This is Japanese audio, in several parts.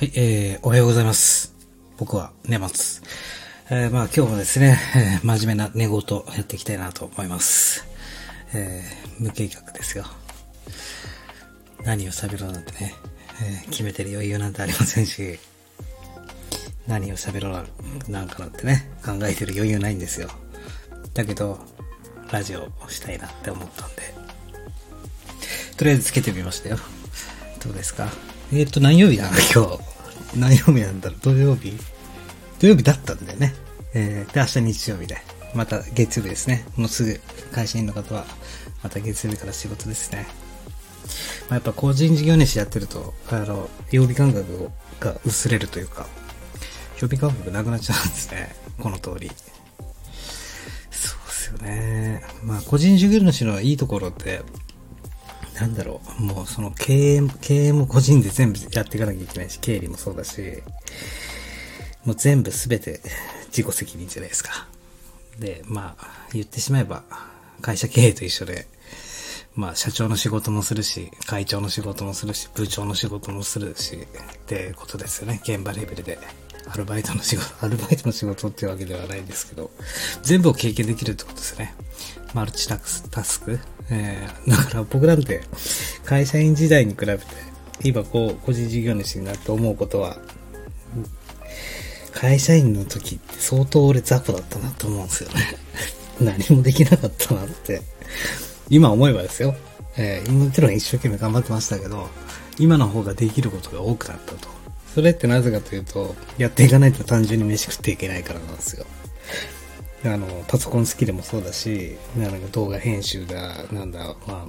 はい、えー、おはようございます。僕は寝ます。えー、まあ今日もですね、えー、真面目な寝言をやっていきたいなと思います。えー、無計画ですよ。何を喋ろうなんてね、えー、決めてる余裕なんてありませんし、何を喋ろうなんかなんてね、考えてる余裕ないんですよ。だけど、ラジオをしたいなって思ったんで、とりあえずつけてみましたよ。どうですか？えっ、ー、と、何曜日なの今日。何曜日なんだろう？土曜日？土曜日だったんだよね。えー、で、明日日曜日で。また月曜日ですね。もうすぐ会社員の方は、また月曜日から仕事ですね。まあ、やっぱ個人事業主やってると、あの、曜日感覚が薄れるというか、曜日感覚なくなっちゃうんですね。この通り。そうっすよね。まあ、個人事業主のいいところって、なんだろう、もうその経営、経営も個人で全部やっていかなきゃいけないし、経理もそうだし、もう全部すべて自己責任じゃないですか。で、まあ、言ってしまえば、会社経営と一緒で、まあ、社長の仕事もするし、会長の仕事もするし、部長の仕事もするし、ってことですよね。現場レベルで。アルバイトの仕事、アルバイトの仕事っていうわけではないんですけど、全部を経験できるってことですよね。マルチタスクえー、だから僕なんて、会社員時代に比べて、今こう、個人事業主になって思うことは、会社員の時って相当俺雑魚だったなと思うんですよね。何もできなかったなって。今思えばですよ。えー、もちろん一生懸命頑張ってましたけど、今の方ができることが多くなったと。それってなぜかというと、やっていかないと単純に飯食っていけないからなんですよ。あの、パソコンスキルもそうだし、なんか動画編集だ、なんだ、ま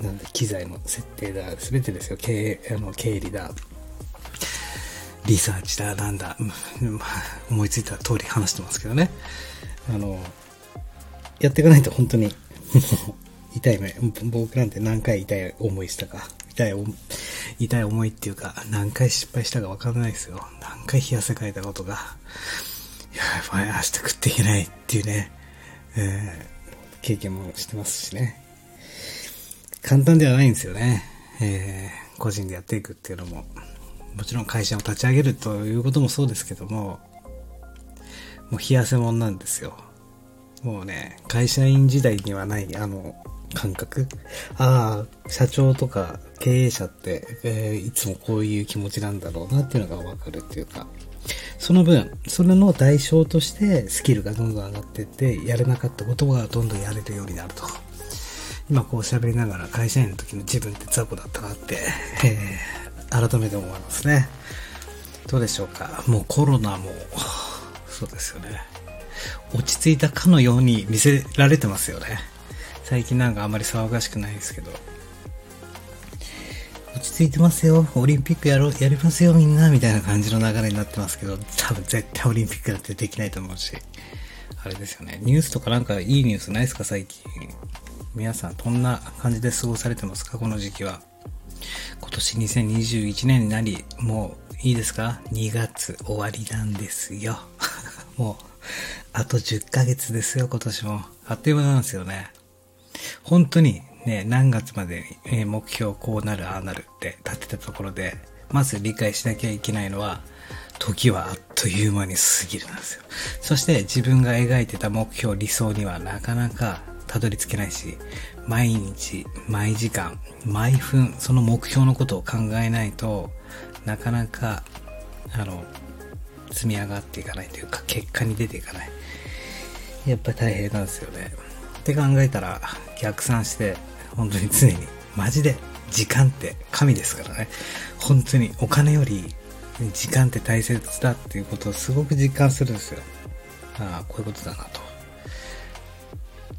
あ、なんだ、機材の設定だ、すべてですよ。経営、あの、経理だ、リサーチだ、なんだ、思いついた通り話してますけどね。あの、やっていかないと本当に、痛い目、僕なんて何回痛い思いしたか、痛い、痛い思いっていうか、何回失敗したかわかんないですよ。何回冷や汗かいたことが。やばい、明日食っていけないっていうね、えー、経験もしてますしね。簡単ではないんですよね。えー、個人でやっていくっていうのも。もちろん会社を立ち上げるということもそうですけども、もう冷やせもんなんですよ。もうね、会社員時代にはない、あの、感覚。ああ、社長とか経営者って、えー、いつもこういう気持ちなんだろうなっていうのがわかるっていうか、その分、それの代償としてスキルがどんどん上がっていって、やれなかったことがどんどんやれるようになると。今こう喋りながら会社員の時の自分って雑魚だったなって、えー、改めて思いますね。どうでしょうか。もうコロナも、そうですよね。落ち着いたかのように見せられてますよね。最近なんかあんまり騒がしくないですけど。落ち着いてますよ。オリンピックやろう、やりますよみんな、みたいな感じの流れになってますけど、多分絶対オリンピックだってできないと思うし。あれですよね。ニュースとかなんかいいニュースないですか？最近。皆さんどんな感じで過ごされてますか？この時期は。今年2021年になり、もういいですか ?2 月終わりなんですよ。もう、あと10ヶ月ですよ、今年も。あっという間なんですよね。本当にね、何月まで、え目標こうなる、ああなるって立てたところで、まず理解しなきゃいけないのは、時はあっという間に過ぎるんですよ。そして自分が描いてた目標、理想にはなかなかたどり着けないし、毎日、毎時間、毎分、その目標のことを考えないとなかなか、あの、積み上がっていかないというか、結果に出ていかない。やっぱり大変なんですよね。って考えたら、逆算して、本当に常に、マジで時間って神ですからね。本当にお金より時間って大切だっていうことをすごく実感するんですよ。ああ、こういうことだなと。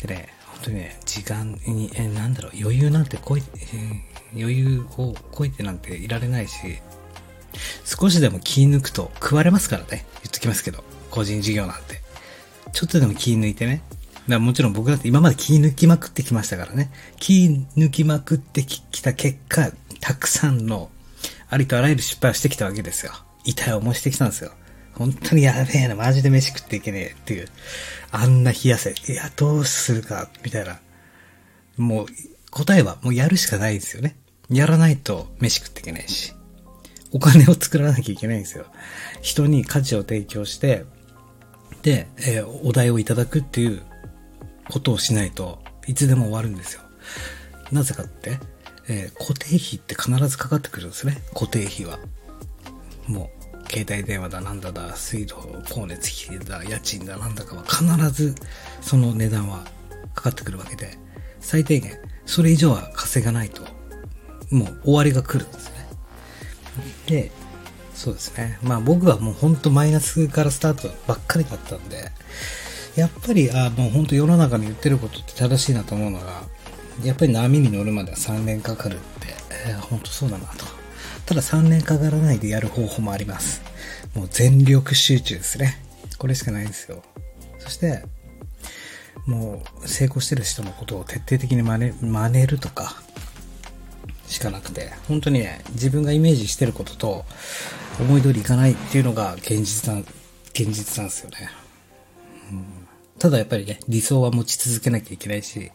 でね、本当にね、時間に、え、なんだろう、余裕なんてこい、えー、余裕をこいてなんていられないし、少しでも気抜くと食われますからね。言っときますけど。個人事業なんて。ちょっとでも気抜いてね、だもちろん僕だって今まで気抜きまくってきましたからね。気抜きまくってきた結果、たくさんのありとあらゆる失敗をしてきたわけですよ。痛い思いしてきたんですよ。本当にやべえな、マジで飯食っていけねえっていう。あんな冷やせ。いや、どうするか、みたいな。もう、答えはもうやるしかないですよね。やらないと飯食っていけないし。お金を作らなきゃいけないんですよ。人に価値を提供して、で、えー、お題をいただくっていうことをしないといつでも終わるんですよ。なぜかって、えー、固定費って必ずかかってくるんですね。固定費は。もう、携帯電話だなんだだ、水道、光熱費だ、家賃だなんだかは必ずその値段はかかってくるわけで、最低限、それ以上は稼がないと、もう終わりが来るんですね。で、そうですね。まあ僕はもうほんとマイナスからスタートばっかりだったんで、やっぱり、あもうほんと世の中に言ってることって正しいなと思うのが、やっぱり波に乗るまでは3年かかるって、えー、本当そうだなと。ただ3年かからないでやる方法もあります。もう全力集中ですね。これしかないんですよ。そして、もう成功してる人のことを徹底的に真似真似るとか、しかなくて、本当にね、自分がイメージしてることと思い通りいかないっていうのが現実な、現実なんですよね。うんただやっぱりね、理想は持ち続けなきゃいけないし、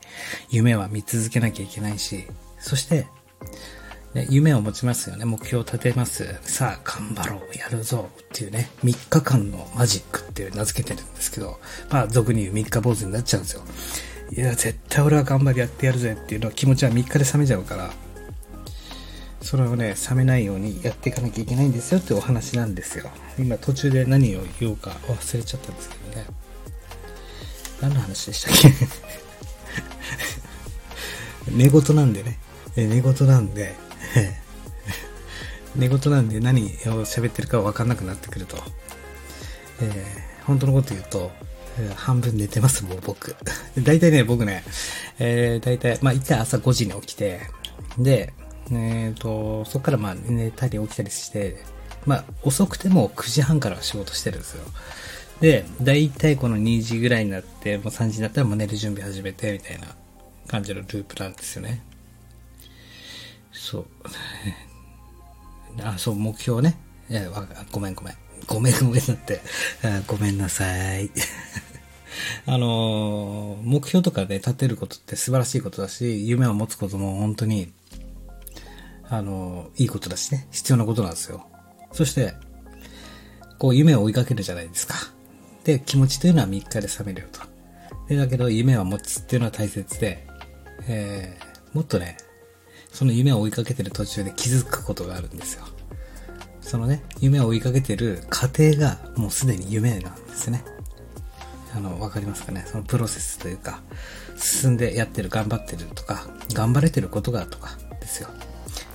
夢は見続けなきゃいけないし、そして、ね、夢を持ちますよね。目標を立てます。さあ、頑張ろう、やるぞっていうね、3日間のマジックっていう名付けてるんですけど、まあ、俗に言う3日坊主になっちゃうんですよ。いや、絶対俺は頑張りやってやるぜっていうのは気持ちは3日で冷めちゃうから、それをね、冷めないようにやっていかなきゃいけないんですよってお話なんですよ。今途中で何を言おうか忘れちゃったんですけどね。何の話でしたっけ？寝言なんでね。寝言なんで、寝言なんで何を喋ってるか分かんなくなってくると。えー、本当のこと言うとえ、半分寝てます、もう僕。大体ね、僕ね、えー、大体、まあ一回朝5時に起きて、で、えっ、ー、と、そこからまあ寝たり起きたりして、まあ遅くても9時半から仕事してるんですよ。で、だいたいこの2時ぐらいになって、もう3時になったらもう寝る準備始めて、みたいな感じのループなんですよね。そう。あ、そう、目標ね。いや、ごめんごめん。ごめんごめんなって。ごめんなさい。あのー、目標とかで、ね、立てることって素晴らしいことだし、夢を持つことも本当に、あのー、いいことだしね、必要なことなんですよ。そして、こう夢を追いかけるじゃないですか。で、気持ちというのは3日で冷めるよと。で、だけど夢は持つっていうのは大切で、えー、もっとね、その夢を追いかけてる途中で気づくことがあるんですよ。そのね、夢を追いかけてる過程がもうすでに夢なんですね。あの、わかりますかね？そのプロセスというか、進んでやってる、頑張ってるとか、頑張れてることがとかですよ。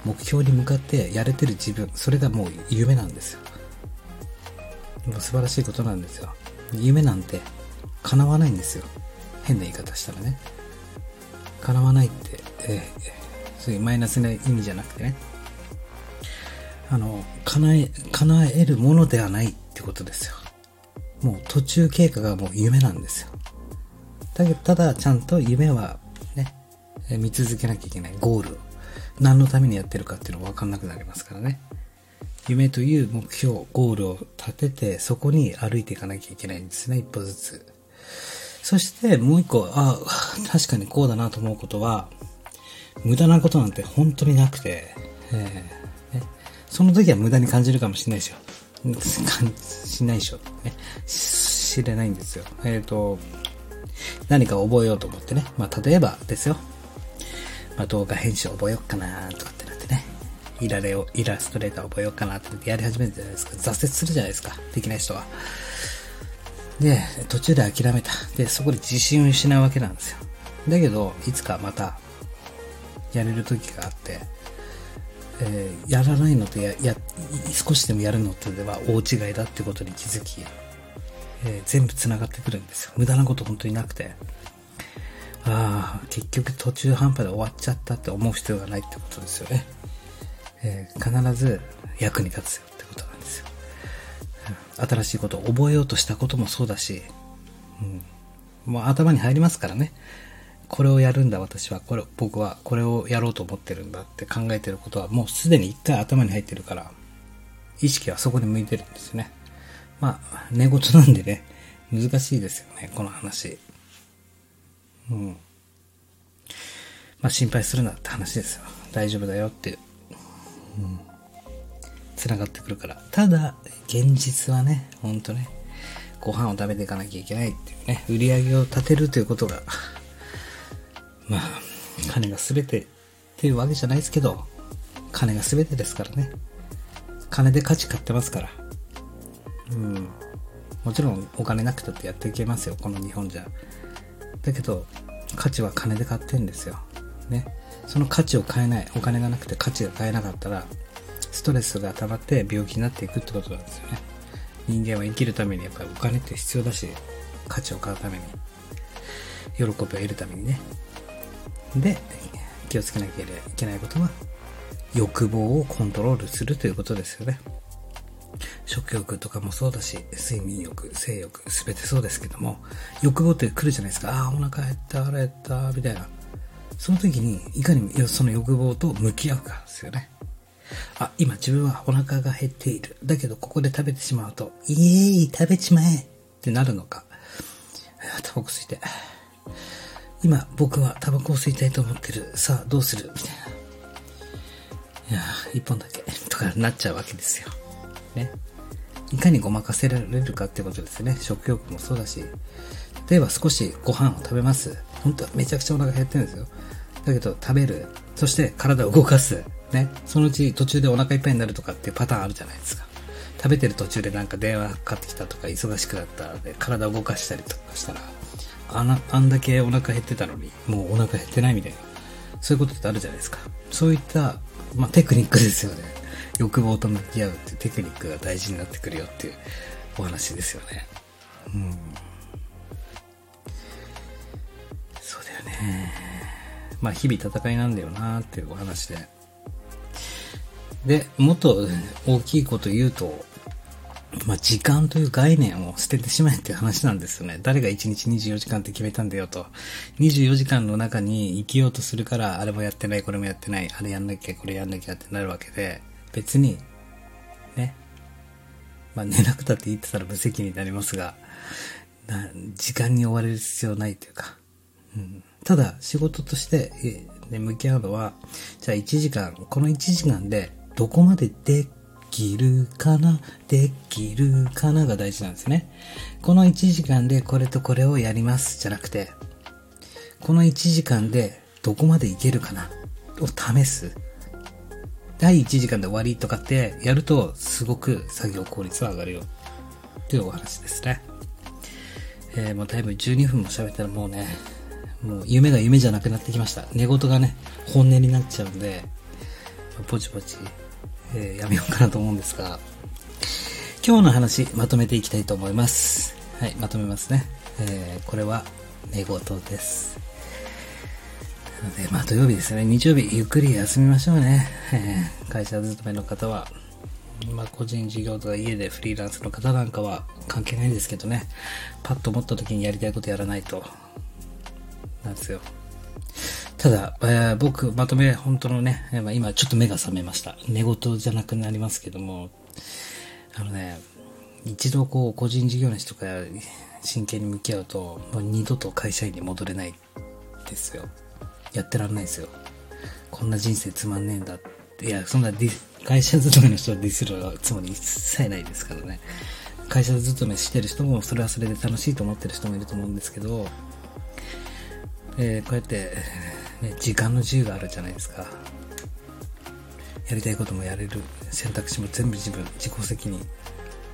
目標に向かってやれてる自分、それがもう夢なんですよ。もう素晴らしいことなんですよ。夢なんて叶わないんですよ。変な言い方したらね。叶わないって、えー、そういうマイナスな意味じゃなくてね。あの、叶え、叶えるものではないってことですよ。もう途中経過がもう夢なんですよ。だけど、ただちゃんと夢はね、見続けなきゃいけないゴールを。何のためにやってるかっていうのがわかんなくなりますからね。夢という目標、ゴールを立てて、そこに歩いていかなきゃいけないんですね、一歩ずつ。そしてもう一個、あ確かにこうだなと思うことは、無駄なことなんて本当になくて、えーね、その時は無駄に感じるかもしれないですよ。しないでしょ。ね、知れないんですよ。えっ、ー、と、何か覚えようと思ってね。まあ、例えばですよ。まあ、動画編集覚えようかなとか。イラレを、イラストレーターを覚えようかなってやり始めるじゃないですか。挫折するじゃないですか。できない人は。で、途中で諦めた。で、そこで自信を失うわけなんですよ。だけど、いつかまた、やれる時があって、えー、やらないのとや、や、少しでもやるのとでは大違いだってことに気づき、えー、全部繋がってくるんですよ。無駄なこと本当になくて。ああ、結局途中半端で終わっちゃったって思う必要がないってことですよね。えー、必ず役に立つよってことなんですよ。新しいことを覚えようとしたこともそうだし、うん、もう頭に入りますからね。これをやるんだ私は、これ、僕はこれをやろうと思ってるんだって考えてることはもうすでに一回頭に入ってるから、意識はそこに向いてるんですよね。まあ、寝言なんでね、難しいですよね、この話。うん。まあ心配するなって話ですよ。大丈夫だよっていう。うん、繋がってくるから。ただ、現実はね、ほんとね、ご飯を食べていかなきゃいけないっていうね、売り上げを立てるということが、まあ、金が全てっていうわけじゃないですけど、金が全てですからね。金で価値買ってますから。うん。もちろんお金なくたってやっていけますよ、この日本じゃ。だけど、価値は金で買ってんですよ。ね。その価値を変えない、お金がなくて価値が変えなかったら、ストレスが溜まって病気になっていくってことなんですよね。人間は生きるためにやっぱりお金って必要だし、価値を買うために、喜びを得るためにね。で、気をつけなきゃいけないことは、欲望をコントロールするということですよね。食欲とかもそうだし、睡眠欲、性欲、すべてそうですけども、欲望って来るじゃないですか。ああ、お腹減った、腹減った、みたいな。その時に、いかにその欲望と向き合うかですよね。あ、今自分はお腹が減っている。だけどここで食べてしまうと、イエーイ食べちまえってなるのか。タバコ吸いて。今僕はタバコを吸いたいと思ってる。さあどうする？みたいな。いや一本だけ。とかなっちゃうわけですよ。ね。いかにごまかせられるかってことですね。食欲もそうだし。例えば少しご飯を食べます。本当はめちゃくちゃお腹減ってるんですよ。だけど食べる。そして体を動かす。ね。そのうち途中でお腹いっぱいになるとかっていうパターンあるじゃないですか。食べてる途中でなんか電話かかってきたとか忙しくなったで体を動かしたりとかしたら、あな、あんだけお腹減ってたのに、もうお腹減ってないみたいな。そういうことってあるじゃないですか。そういった、まあ、テクニックですよね。欲望と向き合うっていうテクニックが大事になってくるよっていうお話ですよね。うん。ね。まあ日々戦いなんだよなっていうお話で。で、もっと大きいこと言うと、まあ、時間という概念を捨ててしまえっていう話なんですよね。誰が1日24時間って決めたんだよと。24時間の中に生きようとするから、あれもやってない、これもやってない、あれやんなきゃ、これやんなきゃってなるわけで、別に、ね。まあ、寝なくたって言ってたら無責任になりますが、時間に追われる必要ないというか、うん、ただ、仕事として、ね、向き合うのは、じゃあ1時間、この1時間でどこまでできるかな、できるかなが大事なんですね。この1時間でこれとこれをやりますじゃなくて、この1時間でどこまでいけるかなを試す。第1時間で終わりとかってやるとすごく作業効率は上がるよ。というお話ですね。えー、もうだいぶ12分も喋ったらもうね、もう夢が夢じゃなくなってきました。寝言がね、本音になっちゃうんで、ポチポチえー、やめようかなと思うんですが、今日の話、まとめていきたいと思います。はい、まとめますね。えー、これは、寝言です。なので、まあ土曜日ですね。日曜日、ゆっくり休みましょうね。えー、会社勤めの方は、まあ個人事業とか家でフリーランスの方なんかは関係ないんですけどね。パッと思った時にやりたいことやらないと。なんですよ。ただ、えー、僕、まとめ、本当のね、今ちょっと目が覚めました。寝言じゃなくなりますけども、あのね、一度こう、個人事業主とか真剣に向き合うと、もう二度と会社員に戻れないですよ。やってらんないですよ。こんな人生つまんねえんだって。いや、そんな会社勤めの人をディスるつもり一切ないですからね。会社勤めしてる人もそれはそれで楽しいと思ってる人もいると思うんですけど、えー、こうやって、ね、時間の自由があるじゃないですか。やりたいこともやれる選択肢も全部自分、自己責任。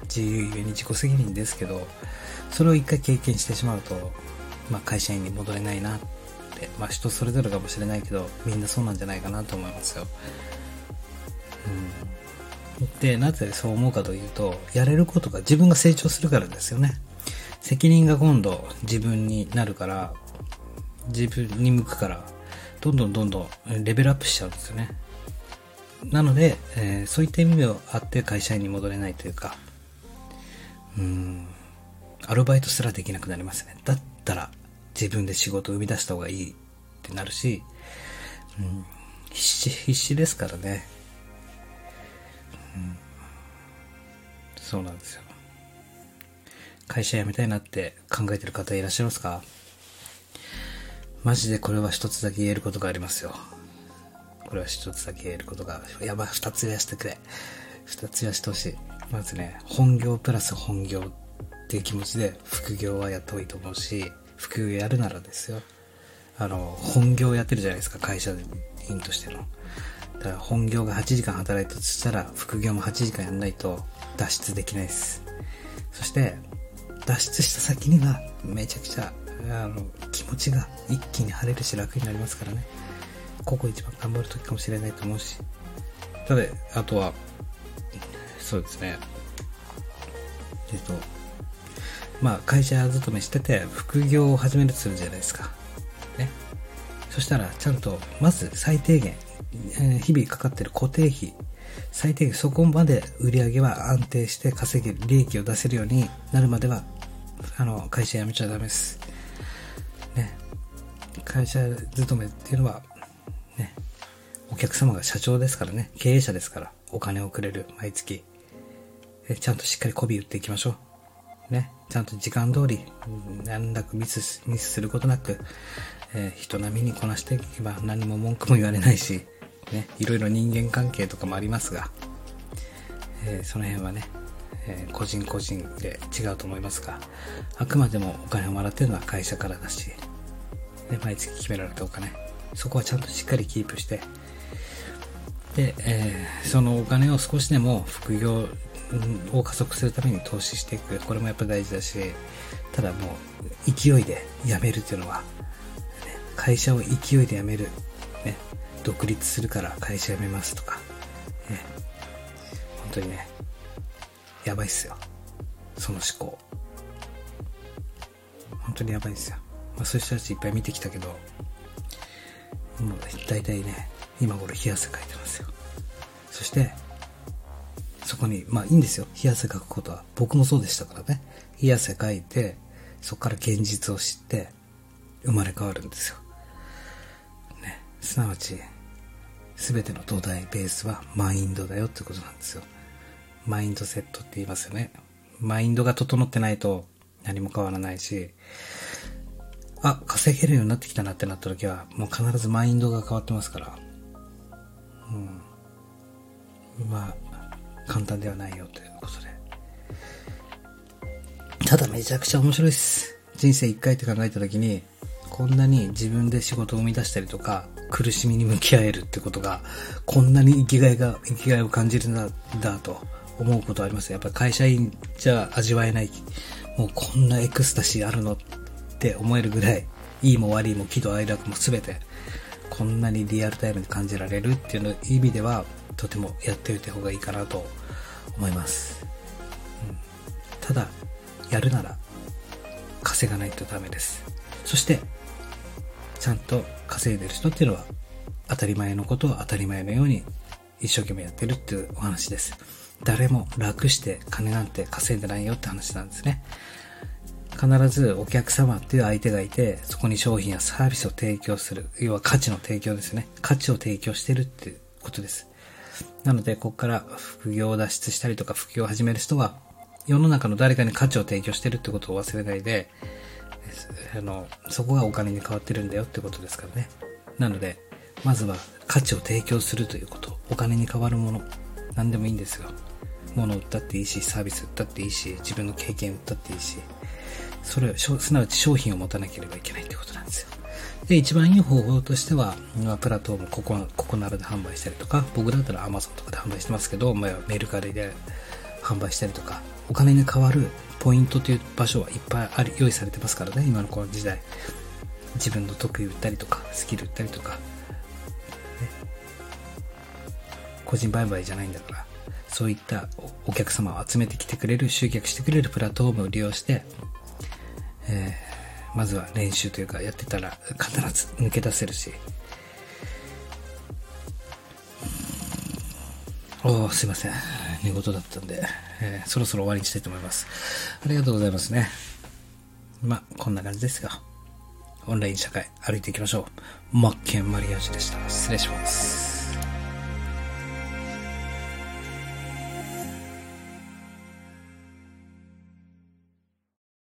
自由ゆえに自己責任ですけど、それを一回経験してしまうと、まあ会社員に戻れないなって、まあ人それぞれかもしれないけど、みんなそうなんじゃないかなと思いますよ。うん。で、なぜそう思うかというと、やれることが自分が成長するからですよね。責任が今度自分になるから、自分に向くから、どんどんどんどんレベルアップしちゃうんですよね。なので、えー、そういった意味であって会社員に戻れないというか、うん、アルバイトすらできなくなりますね。だったら自分で仕事を生み出した方がいいってなるし、うん、必死、必死ですからね。うん、そうなんですよ。会社辞めたいなって考えてる方いらっしゃいますか？マジでこれは一つだけ言えることがありますよ。これは一つだけ言えることが、やばい、二つ言わせてくれ。二つやしてほしい。まずね、本業プラス本業っていう気持ちで副業はやった方がいいと思うし、副業やるならですよ。あの、本業やってるじゃないですか、会社員としての。だから本業が8時間働いたとしたら、副業も8時間やんないと脱出できないです。そして、脱出した先には、めちゃくちゃ、あの、気持ちが一気に晴れるし楽になりますからね。ここ一番頑張る時かもしれないと思うし。ただ、あとは、そうですね。えっと、まあ、会社勤めしてて、副業を始めるとするじゃないですか。ね。そしたら、ちゃんと、まず最低限、えー、日々かかってる固定費、最低限そこまで売り上げは安定して稼げる、利益を出せるようになるまでは、あの、会社辞めちゃダメです。会社勤めっていうのは、ね、お客様が社長ですからね、経営者ですから、お金をくれる、毎月。えちゃんとしっかり媚び打っていきましょう。ね。ちゃんと時間通り、難なくミス、ミスすることなく、えー、人並みにこなしていけば何も文句も言われないし、ね、いろいろ人間関係とかもありますが、えー、その辺はね、えー、個人個人で違うと思いますが、あくまでもお金をもらってるのは会社からだし、ね、毎月決められたお金、そこはちゃんとしっかりキープして、で、えー、そのお金を少しでも副業を加速するために投資していく。これもやっぱ大事だし、ただもう勢いで辞めるっていうのは、ね、会社を勢いで辞める。ね、独立するから会社辞めますとか、ね、本当にね、やばいっすよ。その思考。本当にやばいっすよ。まあそういう人たちいっぱい見てきたけど、もう大体ね、今頃冷や汗かいてますよ。そして、そこに、まあいいんですよ。冷や汗かくことは。僕もそうでしたからね。冷や汗かいて、そこから現実を知って、生まれ変わるんですよ。ね。すなわち、すべての土台ベースはマインドだよってことなんですよ。マインドセットって言いますよね。マインドが整ってないと何も変わらないし、あ、稼げるようになってきたなってなった時は、もう必ずマインドが変わってますから。うん。まあ、簡単ではないよということで。ただめちゃくちゃ面白いです。人生一回って考えた時に、こんなに自分で仕事を生み出したりとか、苦しみに向き合えるってことが、こんなに生きがいが、生きがいを感じるんだ、だと思うことあります。やっぱ会社員じゃ味わえない。もうこんなエクスタシーあるのって思えるぐらい、いいも悪いも喜怒哀楽も全て、こんなにリアルタイムに感じられるっていうの意味では、とてもやっておいた方がいいかなと思います。うん、ただ、やるなら稼がないとダメです。そして、ちゃんと稼いでる人っていうのは当たり前のことを当たり前のように一生懸命やってるっていうお話です。誰も楽して金なんて稼いでないよって話なんですね。必ずお客様っていう相手がいて、そこに商品やサービスを提供する。要は価値の提供ですね。価値を提供してるっていうことです。なので、ここから副業を脱出したりとか副業を始める人は、世の中の誰かに価値を提供してるってことを忘れないで、あの、そこがお金に変わってるんだよってことですからね。なので、まずは価値を提供するということ。お金に変わるもの。何でもいいんですよ。物を売ったっていいし、サービス売ったっていいし、自分の経験売ったっていいし、それ、すなわち商品を持たなければいけないってことなんですよ。で、一番いい方法としては、プラットフォーム、ここ、ここならで販売したりとか、僕だったら Amazon とかで販売してますけど、まあ、メルカリで販売したりとか、お金に変わるポイントという場所はいっぱいあり、用意されてますからね、今のこの時代。自分の得意売ったりとか、スキル売ったりとか、ね、個人売買じゃないんだから、そういったお客様を集めてきてくれる、集客してくれるプラットフォームを利用して、えー、まずは練習というかやってたら必ず抜け出せるし、おすいません。寝言だったんで、えー、そろそろ終わりにしたいと思います。ありがとうございますね。まあ、こんな感じですが、オンライン社会歩いていきましょう。マッケンマリアージュでした。失礼します。